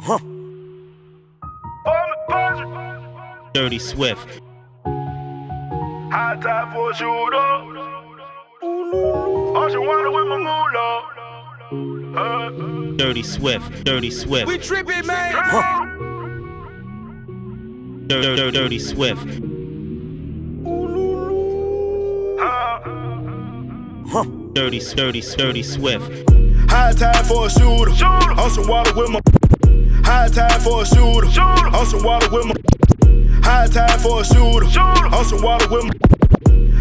Huh. Dirty Swift. High tide for a shooter. Ocean water with my moolah. Uh, Dirty Swift. Dirty Swift. We tripping, man. Huh. Dirty, dirty, dirty Swift. uh. Huh. Dirty, dirty, dirty Swift. High tide for a shooter. On some water with my. High tide for a shooter. On some water with my. High tide for a shooter. On some water with my.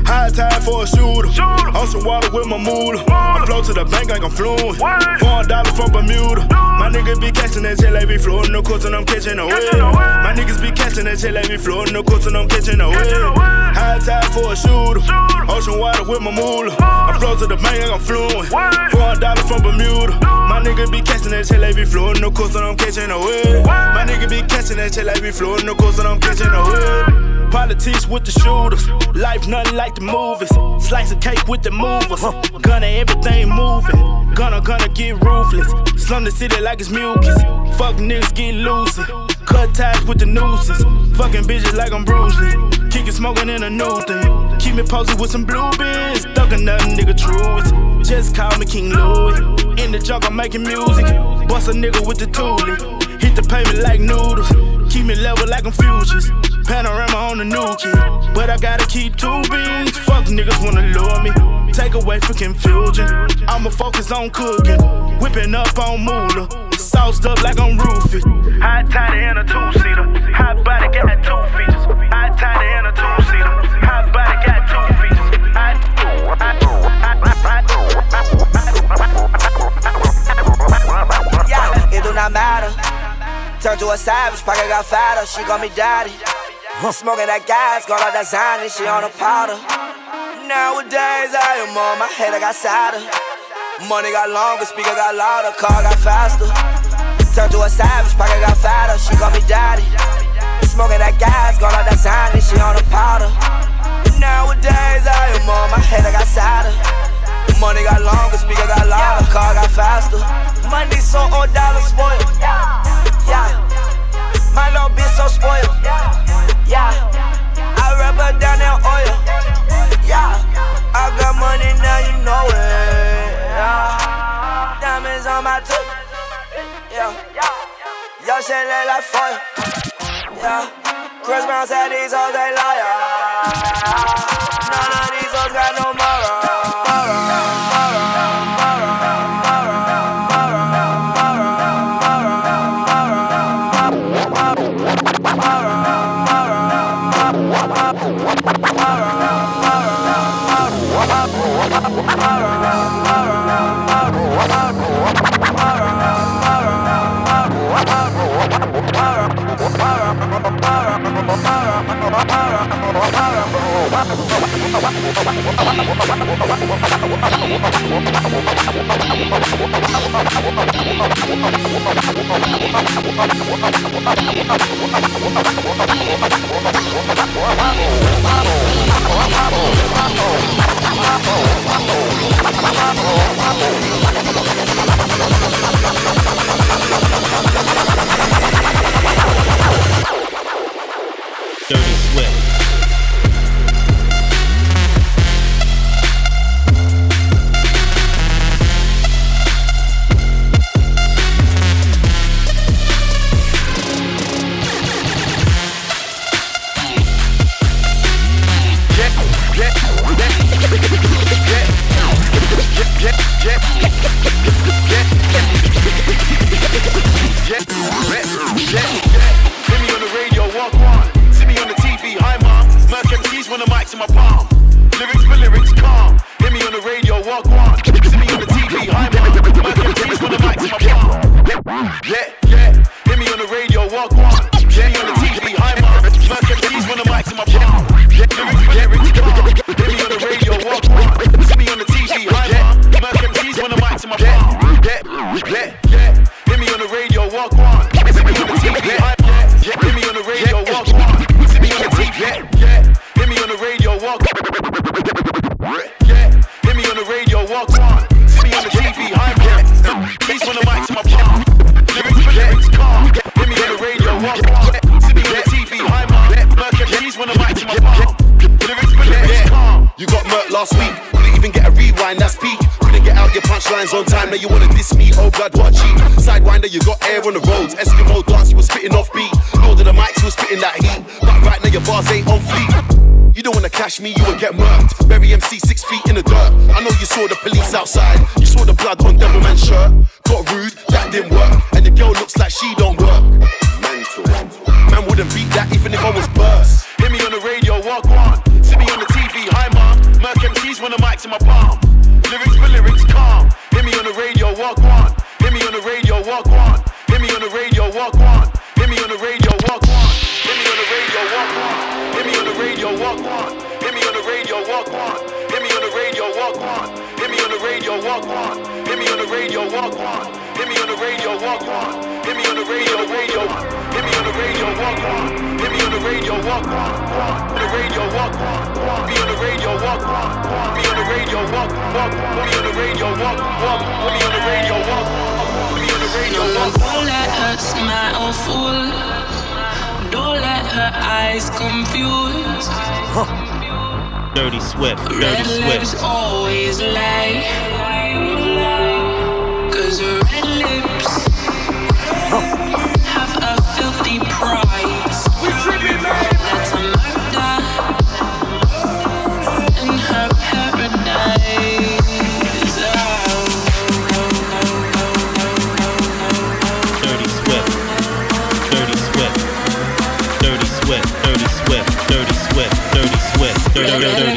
High tide for a shooter. On some water with my moolah. I flow to the bank like I'm fluent. Four dollars from Bermuda. My niggas be catching that shit like we floating the coast and I'm catching a wave. My niggas be catching that shit like we floating the coast and I'm catching a wave. High tide for a shooter. Ocean water with my moolah. I flow to the bank like I'm fluent. Four dollars from Bermuda. My niggas be catching that shit like we floating the coast and I'm catching a wave. My niggas be catching that shit like we floating the coast and I'm catching a wave. Politics with the shooters, life nothing like the movies. Slice of cake with the movers, gonna everything moving. Gonna gonna get ruthless, slum the city like it's mucus. Fuck niggas get loosey, cut ties with the nooses. Fucking bitches like I'm Bruce Lee, kicking smoking in a new thing. Keep me posted with some blue bins, thuggin' nothing nigga true. Just call me King Louis. In the jungle making music, bust a nigga with the toolie. Hit the pavement like noodles. Keep me level like I'm fusions. Panorama on the new kid. But I gotta keep two beans. Fuck niggas wanna lure me. Take away for confusion. I'ma focus on cooking. Whipping up on moolah. Sauced up like I'm roofie. High tide in a two seater. High body got two features. High tide in a two seater. High body got two features. High, Yeah, it do not matter. Turn to a savage, pocket got fatter. She call me daddy. Smoking that gas, got out that Zany, she on a powder. Nowadays, I am on my head, I got sadder. Money got longer, speaker got louder, car got faster. Turn to a savage, pocket got fatter. She call me daddy. Smoking that gas, got out that Zany, she on a powder. Nowadays, I am on my head, I got sadder. Money got longer, speaker got louder, car got faster. Money so old, dollar spoiled. Yeah, my little bitch so spoiled. Yeah, I rub her down in oil. Yeah, I got money now, you know it. Yeah, diamonds on my tooth. Yeah, yo shit look like foil. Yeah, Chris Brown said these hoes they liar. None of these hoes got no Bubble, bubble, bubble, bubble, bubble. Dirty Swift. In my palm. Lyrics for lyrics, calm. Hear me on the radio, walk on. See me on the TV, hi mom. Merc MCs when the mic's in my palm. Yeah, deadlines on time. Now you wanna diss me? Oh God, what cheat? Sidewinder, you got air on the roads. Eskimo dance, you were spitting off beat. Lord of the mics, you were spitting that heat. But right now your bars ain't on fleek. You don't wanna cash me, you will get murked. Bury MC six feet in the dirt. I know you saw the police outside. You saw the blood on Devilman's shirt. Got rude, that didn't work. And the girl looks like she don't work. Mental. Man wouldn't beat that even if I was burst. Hear me on the radio, walk on. See me on the TV, hi mom. Merc MCs when the mic's in my palm. Walk on. Hear me on the radio, radio. Hear me on the radio, walk on. Hear me on the radio, walk on. On the radio, walk on. Be on the radio, walk on. Be on the radio, walk, walk. Be on the radio, walk, walk. Be on the radio, walk. Be on the radio, No, no, walk. don't let her smile fool. Don't let her eyes confuse. Dirty Swift, Dirty Red lips Swift. always lie. Cause red no no no do, do.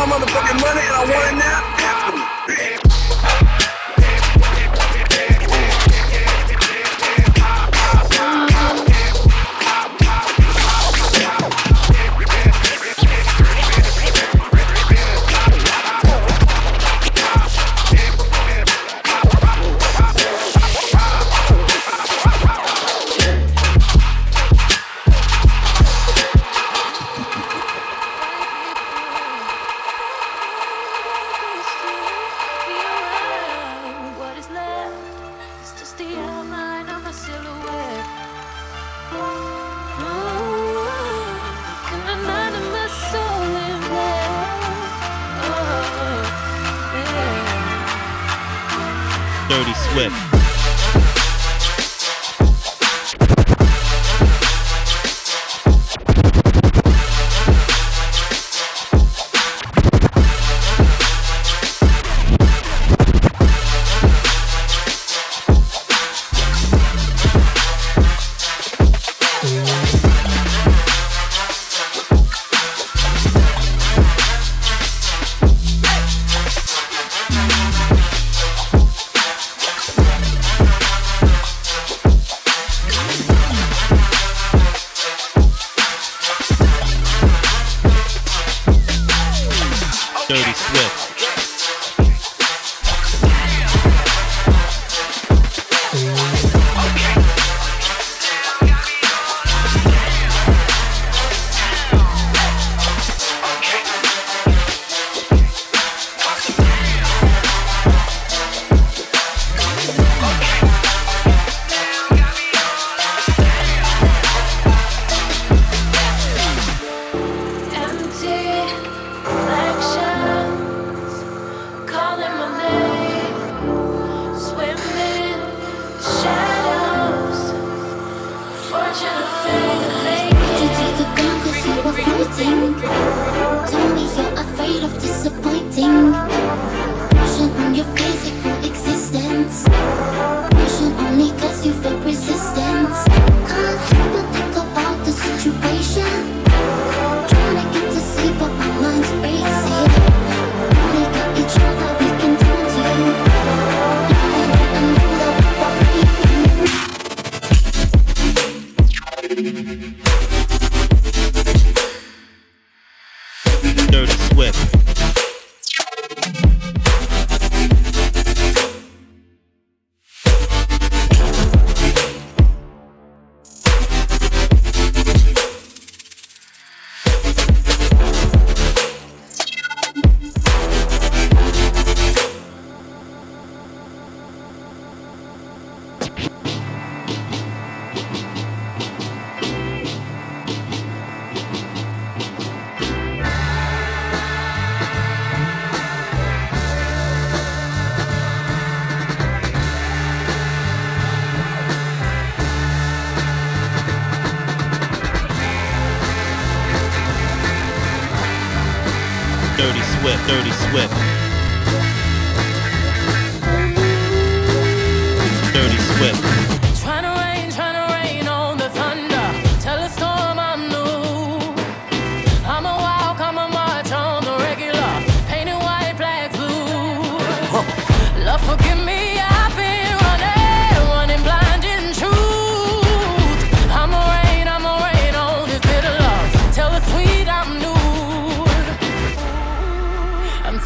My motherfucking money and I want it Dirty Swift.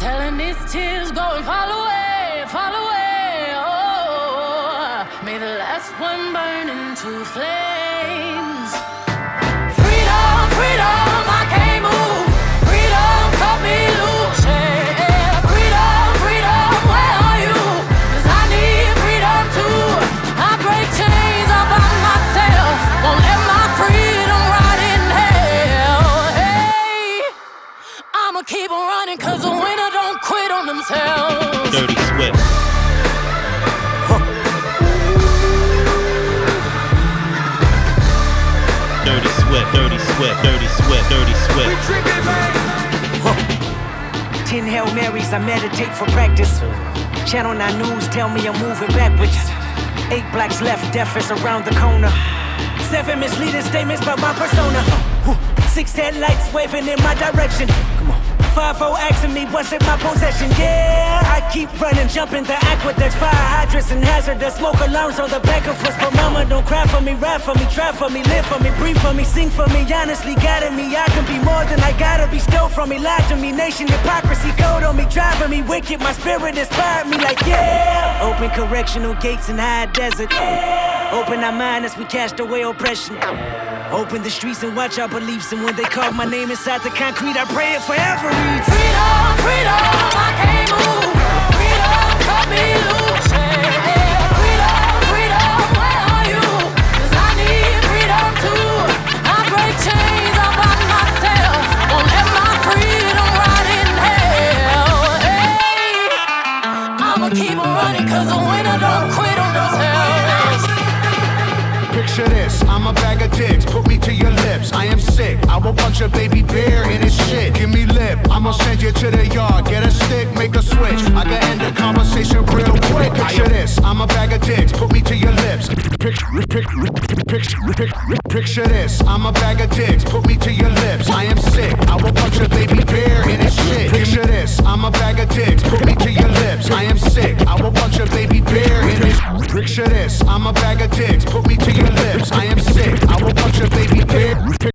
Telling these tears go and fall away, fall away. Oh, may the last one burn into flames. Dirty Swift. Dirty Swift. Dirty Swift. Dirty Swift. Ten Hail Marys, I meditate for practice. Channel 9 News tell me I'm moving backwards. Eight blacks left, death is around the corner. Seven misleading statements about my persona. Six headlights waving in my direction. Come on. Five O asking me what's in my possession. Yeah, I keep running, jumping the aqueducts, fire hydrants and hazardous smoke alarms on the back of us. But mama, don't cry for me, rap for me, try for me, live for me, breathe for me, sing for me. Honestly, guiding me, I can be more than I gotta be. Stole from me, lied to me, nation hypocrisy, code on me, driving me wicked. My spirit inspired me, like yeah. Open correctional gates in high desert. Open our mind as we cast away oppression. Open the streets and watch our beliefs. And when they carve my name inside the concrete, I pray it forever. Freedom, freedom, I can't move. Sick, I will punch a baby bear in his shit. Give me lip, I'ma send you to the yard. Get a stick, make a switch. I can end the conversation real quick. Picture this, I'm a bag of dicks, put me to your lips. Picture, picture, picture, picture, picture this, I'm a bag of dicks, put me to your lips. I am sick, I will punch a baby bear in his shit. Picture this, I'm a bag of dicks, put me to your lips. I am sick, I will punch a baby bear in his Picture this, I'm a bag of dicks, put me to your lips. I am sick, I will punch a baby bear.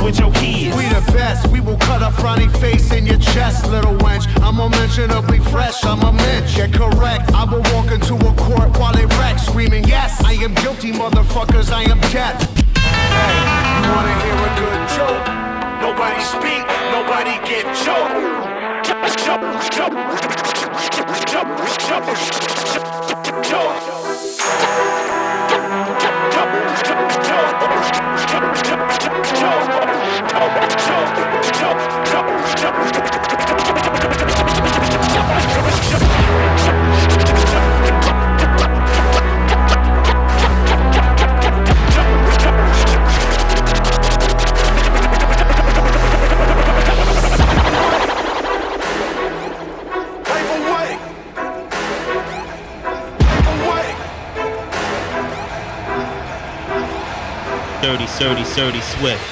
with your kids. We the best, we will cut a frowny face in your chest, little wench. I'm unmentionably fresh, I'm a mensch. Yeah, correct, I will walk into a court while it wrecks, screaming, Yes, I am guilty, motherfuckers, I am death. Hey, you wanna hear a good joke? Nobody speak, nobody get choked. Choke, choke, choke, choke, choke, Dirty, dirty, Swift.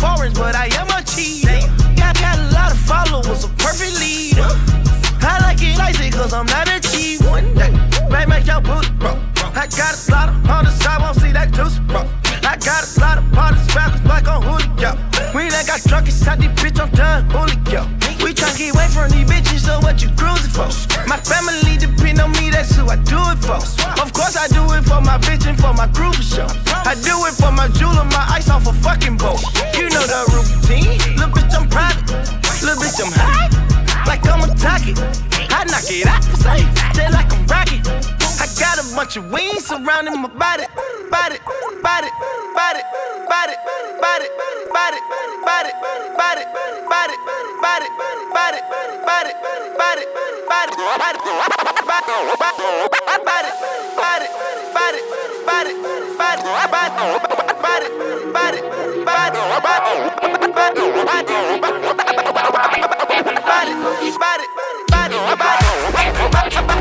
Foreigners, but I am a cheat. Got, got a lot of followers, a perfect leader. I like it like it cause I'm not a cheap one. May make your boot, bro. I got a lot of on side, won't see that juice, bro. I got a lot of parties backwards like on Julio. We done got drunk inside this bitch, I'm done, Julio. We tryna get away from these bitches, so what you cruising for? My family depend on me, that's who I do it for. Of course I do it for my bitch and for my crew for sure. I do it for my jeweler, my ice off a fucking boat. You know the routine, little bitch I'm private, little bitch I'm high like I'm a target. I knock it out for safe, just like I'm rocket. I got a bunch of wings surrounding my body, body, body, body, body, body, body, body, body, body, body, body, body, body, body, Bye.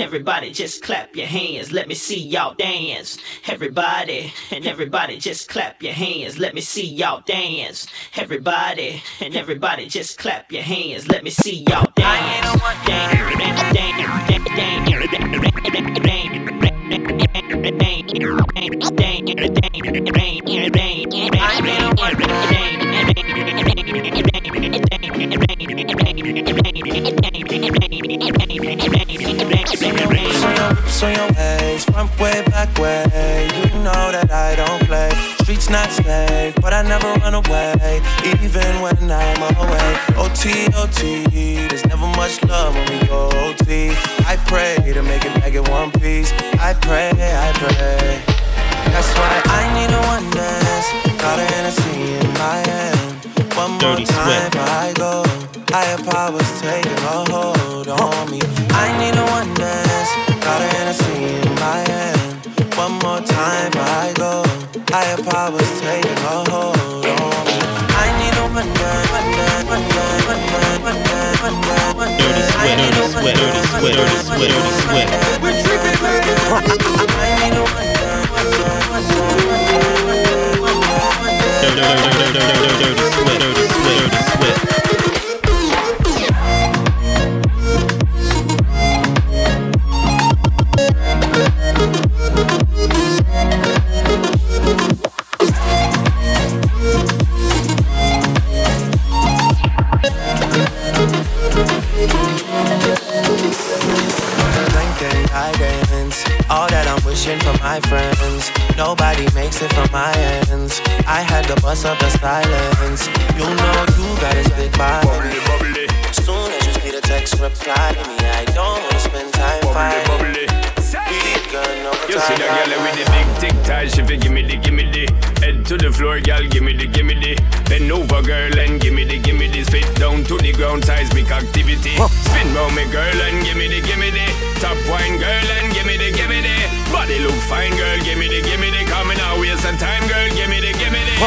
Everybody just clap your hands. Let me see y'all dance. Everybody and everybody just clap your hands. Let me see y'all dance. Everybody and everybody just clap your hands. Let me see y'all dance. OT, OT, there's never much love when we go OT. I pray to make it back in one piece. I pray, I pray. That's why I need a one dance. Got a Hennessy in my hand. One more Dirty time before I go. Higher powers taking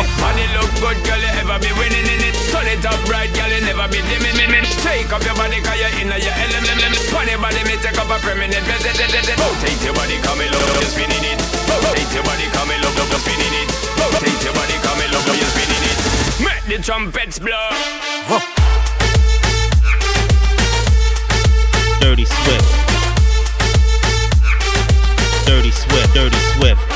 the look good, girl, you ever be winning in it. Turn it up right, girl, you never be dimming in it. Take up your body, cause you're in your element. Funny body, me take up a permanent resident Rotate your body, come in, love, you're spinning it. Rotate your body, come in, love, you're spinning it. Rotate your body, come in, love, you're spinning it. Make the trumpets blow. Dirty Swift. Dirty Swift, Dirty Swift.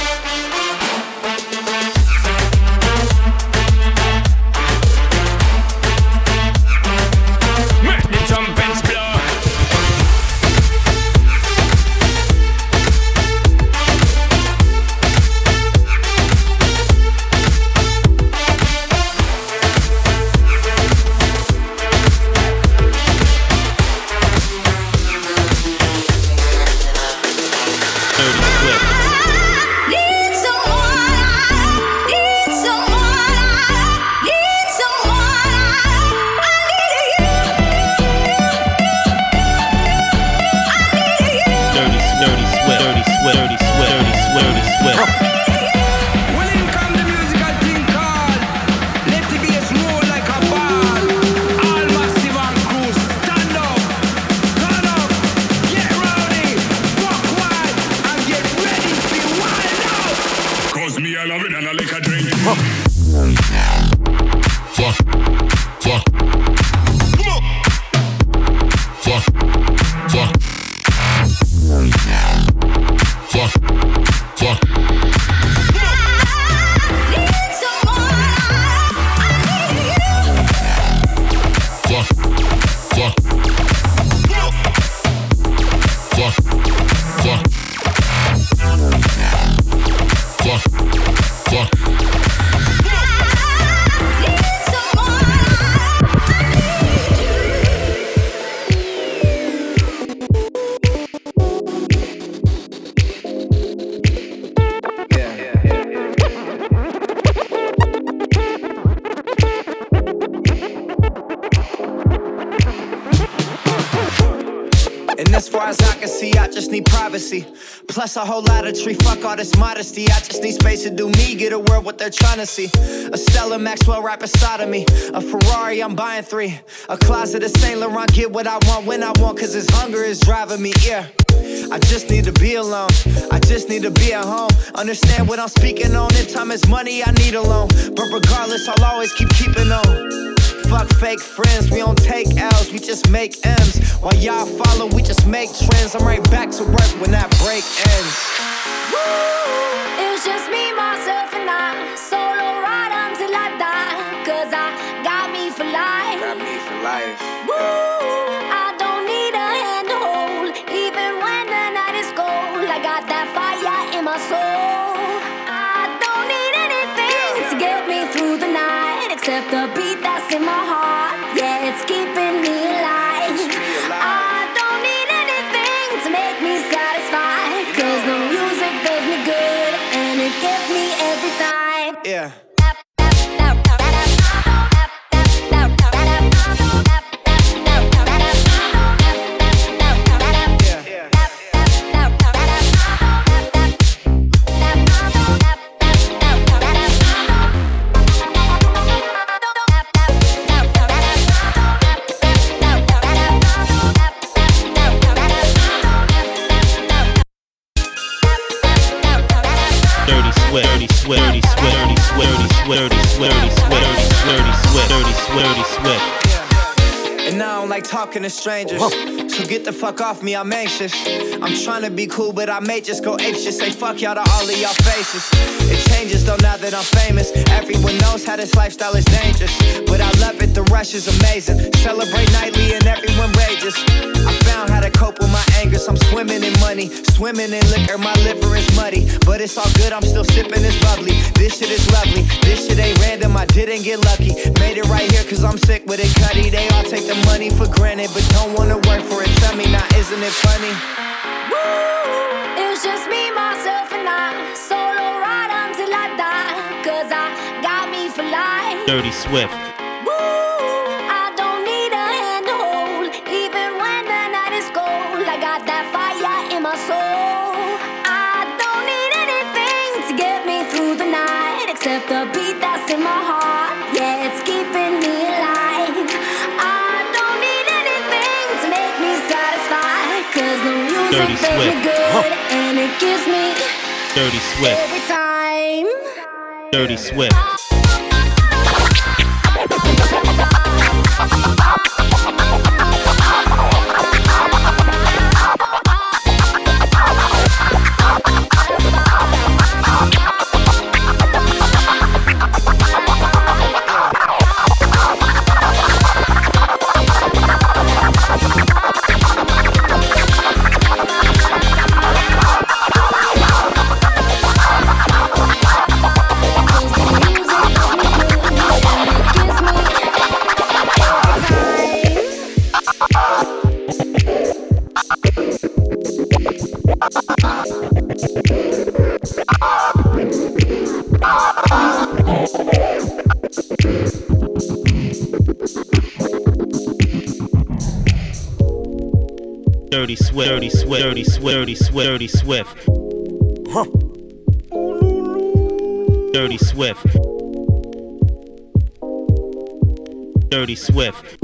Need privacy. Plus a whole lot of tree. Fuck all this modesty. I just need space to do me. Get a world what they're trying to see. A Stella Maxwell right beside of me. A Ferrari, I'm buying three. A closet of Saint Laurent. Get what I want when I want. Cause this hunger is driving me. Yeah. I just need to be alone. I just need to be at home. Understand what I'm speaking on. If time is money, I need a loan. But regardless, I'll always keep keeping on. Fuck fake friends, we don't take L's, we just make M's. While y'all follow, we just make trends. I'm right back to work when that break ends. Was just me, myself, and I. Solo the beat that's in my heart. Yeah, it's keeping. Strangers. So get the fuck off me, I'm anxious. I'm trying to be cool, but I may just go ape shit. Say fuck y'all to all of y'all faces. It changes though now that I'm famous. Everyone knows how this lifestyle is dangerous. But I love it, the rush is amazing. Celebrate nightly and everyone rages. I found how to cope with my anger. I'm swimming in money, swimming in liquor. My liver is muddy, but it's all good. I'm still sipping this bubbly. This shit is lovely. This shit ain't random. I didn't get lucky. Made it right here cause I'm sick with it, cutty. They all take the money for granted, but don't wanna work for it. Tell me now, isn't it funny? Woo! It was just me, myself, and I. Solo ride until I die. Cause I got me for life. Dirty Swift. Dirty Swift. and it gives me Dirty Swift. every time. Dirty Swift. Dirty Swift. Dirty Swift. Dirty Swift. Dirty Swift. Huh. Dirty Swift. Dirty Swift.